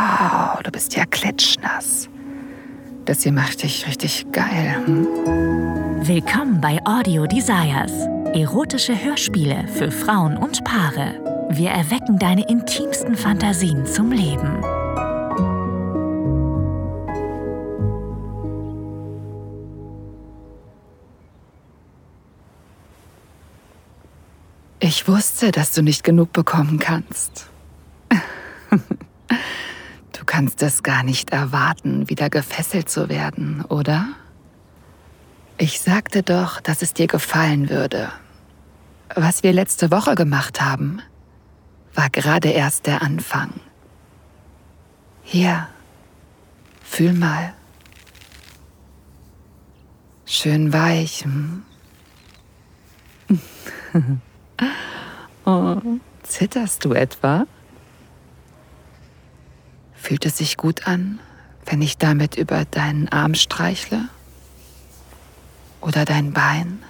Wow, du bist ja klitschnass. Das hier macht dich richtig geil. Hm? Willkommen bei Audio Desires. Erotische Hörspiele für Frauen und Paare. Wir erwecken deine intimsten Fantasien zum Leben. Ich wusste, dass du nicht genug bekommen kannst. Kannst es gar nicht erwarten, wieder gefesselt zu werden, oder? Ich sagte doch, dass es dir gefallen würde. Was wir letzte Woche gemacht haben, war gerade erst der Anfang. Hier, fühl mal. Schön weich. Hm? oh, zitterst du etwa? Fühlt es sich gut an, wenn ich damit über deinen Arm streichle? Oder dein Bein?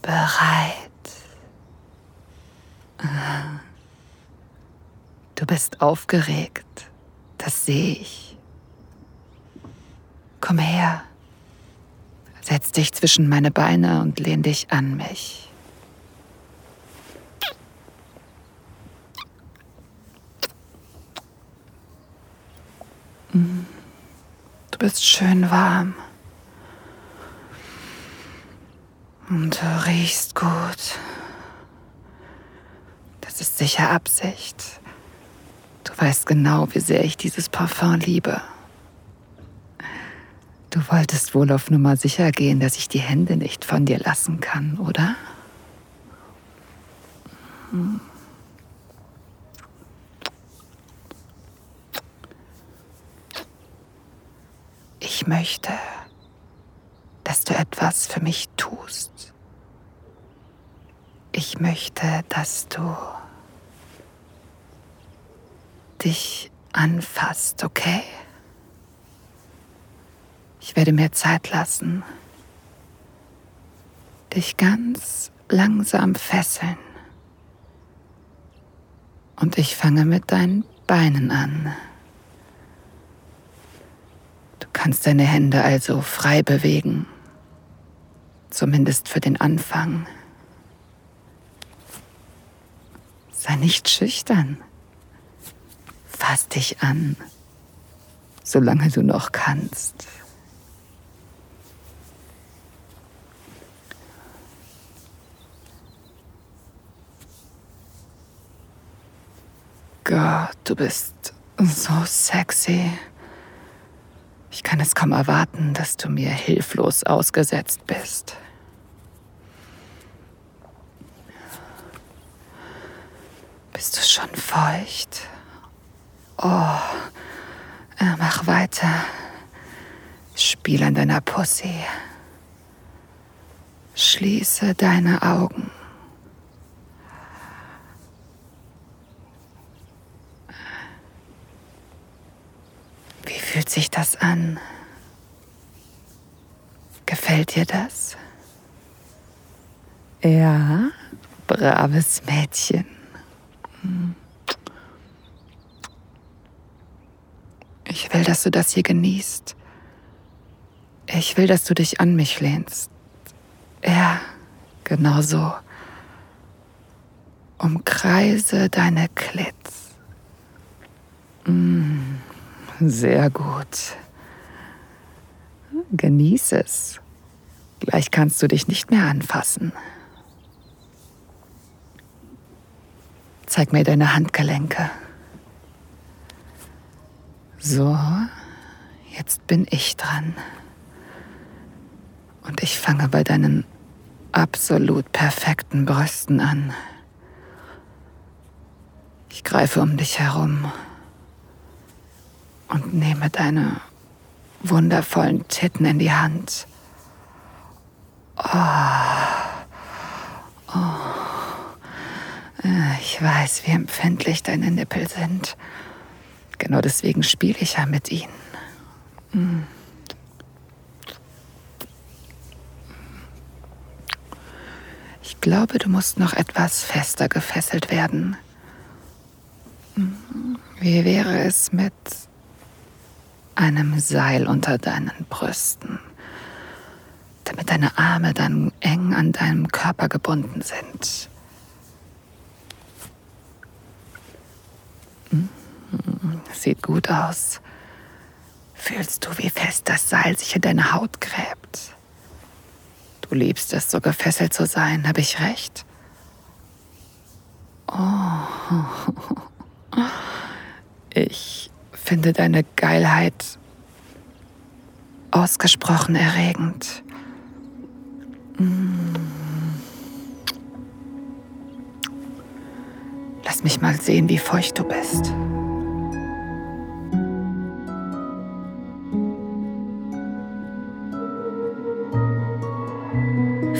Bereit. Du bist aufgeregt, das sehe ich. Komm her, setz dich zwischen meine Beine und lehn dich an mich. Du bist schön warm. Und du riechst gut. Das ist sicher Absicht. Du weißt genau, wie sehr ich dieses Parfum liebe. Du wolltest wohl auf Nummer sicher gehen, dass ich die Hände nicht von dir lassen kann, oder? Hm. Ich möchte, dass du etwas für mich tust. Ich möchte, dass du dich anfasst, okay? Ich werde mir Zeit lassen, dich ganz langsam fesseln. Und ich fange mit deinen Beinen an kannst deine Hände also frei bewegen, zumindest für den Anfang. Sei nicht schüchtern. Fass dich an, solange du noch kannst. Gott, du bist so sexy. Ich kann es kaum erwarten, dass du mir hilflos ausgesetzt bist. Bist du schon feucht? Oh, äh, mach weiter. Spiel an deiner Pussy. Schließe deine Augen. Fühlt sich das an? Gefällt dir das? Ja, braves Mädchen. Ich will, dass du das hier genießt. Ich will, dass du dich an mich lehnst. Ja, genau so. Umkreise deine Klitz. Mm. Sehr gut. Genieß es. Gleich kannst du dich nicht mehr anfassen. Zeig mir deine Handgelenke. So, jetzt bin ich dran. Und ich fange bei deinen absolut perfekten Brüsten an. Ich greife um dich herum und nehme deine wundervollen Titten in die Hand. Oh. Oh. Ich weiß, wie empfindlich deine Nippel sind. Genau deswegen spiele ich ja mit ihnen. Hm. Ich glaube, du musst noch etwas fester gefesselt werden. Wie wäre es mit einem Seil unter deinen Brüsten, damit deine Arme dann eng an deinem Körper gebunden sind? Hm, sieht gut aus. Fühlst du, wie fest das Seil sich in deine Haut gräbt? Du liebst es, so gefesselt zu sein, habe ich recht? Oh. Ich finde deine Geilheit ausgesprochen erregend. Mm. Lass mich mal sehen, wie feucht du bist.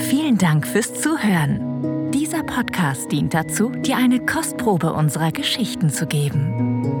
Vielen Dank fürs Zuhören. Dieser Podcast dient dazu, dir eine Kostprobe unserer Geschichten zu geben.